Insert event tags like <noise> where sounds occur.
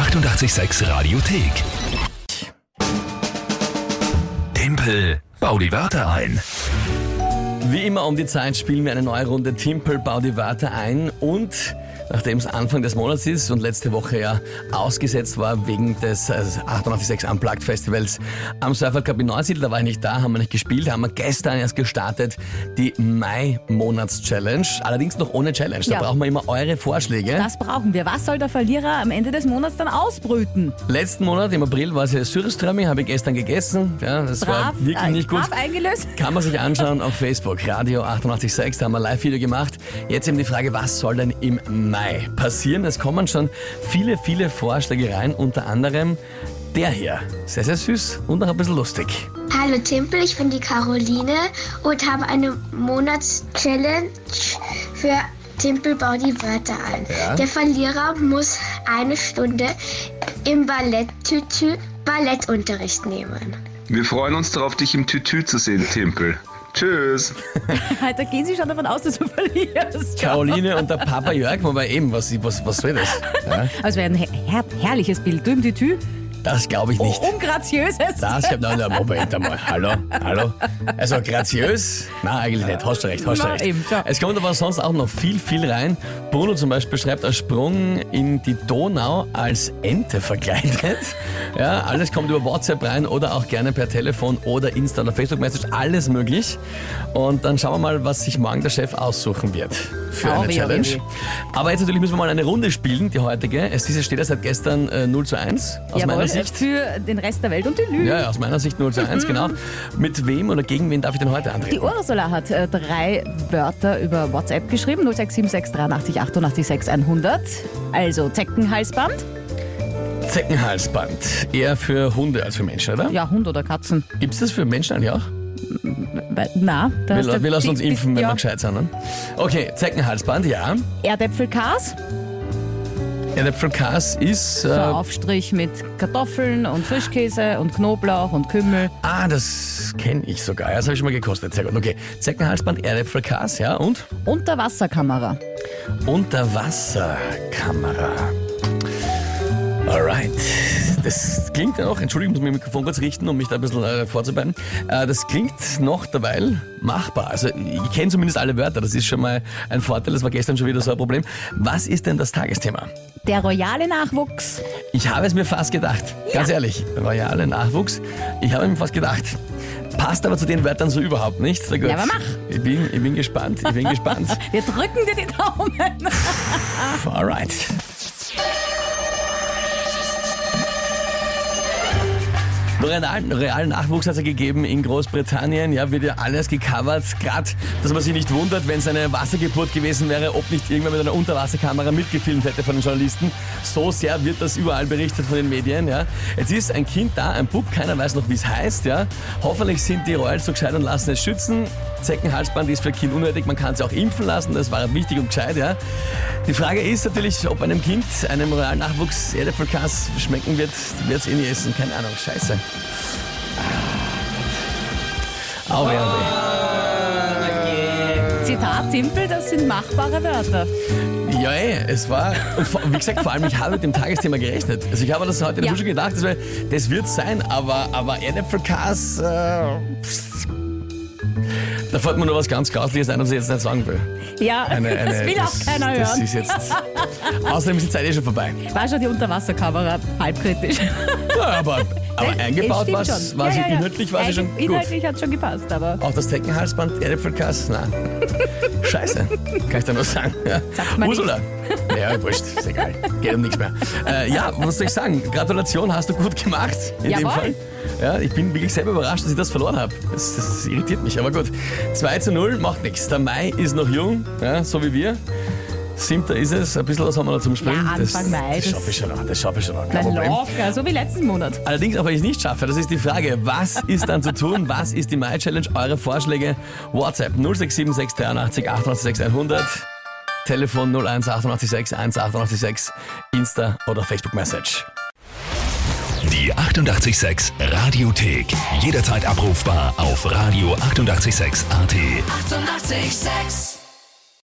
886 Radiothek. Tempel, bau die Wörter ein. Wie immer um die Zeit spielen wir eine neue Runde Timpel, bau die Wörter ein und nachdem es Anfang des Monats ist und letzte Woche ja ausgesetzt war wegen des äh, 886 Unplugged Festivals am Surfer Cup in Neusiedl, da war ich nicht da, haben wir nicht gespielt, haben wir gestern erst gestartet die Mai-Monats-Challenge, allerdings noch ohne Challenge, da Ja. brauchen wir immer eure Vorschläge. Das brauchen wir. Was soll der Verlierer am Ende des Monats dann ausbrüten? Letzten Monat, im April, war es ja Sürströmming, habe ich gestern gegessen, ja, das war Brav, wirklich äh, nicht gut. brav eingelöst. Kann man sich anschauen auf Facebook, Radio 886, da haben wir ein Live-Video gemacht. Jetzt eben die Frage, was soll denn im Mai passieren? Es kommen schon viele, viele Vorschläge rein, unter anderem der hier. Sehr, sehr süß und auch ein bisschen lustig. Hallo Timpel, ich bin die Caroline und habe eine Monatschallenge für Timpel Bau die Wörter ein. Ja. Der Verlierer muss eine Stunde im Balletttütü Ballettunterricht nehmen. Wir freuen uns darauf, dich im Tütü zu sehen, Timpel. Tschüss. <laughs> Da gehen Sie schon davon aus, dass du verlierst. Caroline und der Papa Jörg, wobei eben, was, was, was soll das? <laughs> Ja, wäre ein her her herrliches Bild. Du im Tütü. Das glaube ich Oh, nicht. ungraziöses. Das ich nein, nein, Moment einmal. Hallo, hallo. Also graziös? Nein, eigentlich nicht. Hast du recht, hast du Na, recht. eben, ja. Es kommt aber sonst auch noch viel, viel rein. Bruno zum Beispiel schreibt, ein Sprung in die Donau als Ente verkleidet. Ja, alles kommt über WhatsApp rein oder auch gerne per Telefon oder Insta oder Facebook-Message. Alles möglich. Und dann schauen wir mal, was sich morgen der Chef aussuchen wird für Oh, eine oh, Challenge. Aber jetzt natürlich müssen wir mal eine Runde spielen, die heutige. Es steht ja seit gestern äh, 0 zu 1 aus Jawohl, meiner Sicht. für den Rest der Welt und die Lüge. Ja, aus meiner Sicht 0 zu 1, genau. Mit wem oder gegen wen darf ich denn heute Die antreten? Ursula hat äh, drei Wörter über WhatsApp geschrieben. 0676 83 88 6100. Also Zeckenhalsband. Zeckenhalsband. Eher für Hunde als für Menschen, oder? Ja, Hund oder Katzen. Gibt es das für Menschen eigentlich auch? Na, da Wir, du- wir lassen uns die- impfen, wenn ja. wir gescheit sind. Ne? Okay, Zeckenhalsband, ja. Erdäpfelkas. Erdäpfelkas ist... So Äh, Aufstrich mit Kartoffeln und Frischkäse und Knoblauch und Kümmel. ah, das kenne ich sogar. Ja, Das habe ich schon mal gekostet. Sehr gut. Okay, Zeckenhalsband, Erdäpfelkas, ja. Und? Unterwasserkamera. Unterwasserkamera. Alright. Das klingt ja noch, Entschuldigung, ich muss mein Mikrofon kurz richten, um mich da ein bisschen äh, vorzubereiten. Äh, das klingt noch derweil machbar. Also ich kenne zumindest alle Wörter, das ist schon mal ein Vorteil, das war gestern schon wieder so ein Problem. Was ist denn das Tagesthema? Der royale Nachwuchs. Ich habe es mir fast gedacht, ganz ehrlich, royale Nachwuchs, ich habe mir fast gedacht. Passt aber zu den Wörtern so überhaupt nicht. Ja, aber mach. Ich bin, ich bin gespannt, ich bin <laughs> gespannt. Wir drücken dir die Daumen. Alright. Realen, realen Nachwuchs hat es gegeben in Großbritannien. Ja, wird ja alles gecovert. Gerade, dass man sich nicht wundert, wenn es eine Wassergeburt gewesen wäre, ob nicht irgendwer mit einer Unterwasserkamera mitgefilmt hätte von den Journalisten. So sehr wird das überall berichtet von den Medien. Ja. Jetzt ist ein Kind da, ein Bub, keiner weiß noch, wie es heißt. Ja. Hoffentlich sind die Royals so gescheit und lassen es schützen. Zeckenhalsband ist für Kind unnötig, man kann es auch impfen lassen, das war wichtig und gescheit. Ja. Die Frage ist natürlich, ob einem Kind, einem royalen Nachwuchs Erdäpfelkas schmecken wird, wird es eh nie essen. Keine Ahnung, scheiße. Au, weh, au, Zitat Timpel, das sind machbare Wörter. Ja, ey, es war, wie gesagt, vor allem, ich habe mit dem Tagesthema gerechnet. Also ich habe das heute in der Ja. Schon gedacht, das, wär- das wird sein, aber, aber Erdäpfelkas, äh. Da fällt mir nur was ganz Grausliches ein, was ich jetzt nicht sagen will. Ja, Eine, eine, <laughs> das will auch keiner das hören. ist jetzt, außerdem ist die Zeit eh schon vorbei. War schon die Unterwasserkamera halbkritisch. Ja, aber, aber <laughs> eingebaut Stimmt war schon. sie, war sie inhaltlich war sie schon Eigentlich- gut. Inhaltlich hat schon gepasst, aber Auch das Deckenhalsband, Erdäpfelkass, nein. <laughs> Scheiße, kann ich da nur sagen. Ja. Sagt man Ursula. Ja, wurscht, ist egal. Geht um nichts mehr. Äh, ja, was soll ich sagen? Gratulation, hast du gut gemacht. In dem Jawohl. Fall. Ja, ich bin wirklich selber überrascht, dass ich das verloren habe. Das, das irritiert mich, aber gut. 2 zu 0 macht nichts. Der Mai ist noch jung, ja, so wie wir. Siebter ist es, ein bisschen was haben wir noch zum Springen. Ja, das, Anfang Mai, Das das- schaffe ich schon noch, das schaffe ich schon. Kein Problem. locker, so wie letzten Monat. Allerdings, auch wenn ich es nicht schaffe, das ist die Frage, was <laughs> ist dann zu tun? Was ist die Mai-Challenge? Eure Vorschläge? WhatsApp 0676 83 88 100. Telefon 01 886 1 886 Insta oder Facebook Message. Die 886 Radiothek. Jederzeit abrufbar auf radio886.at. 886! 886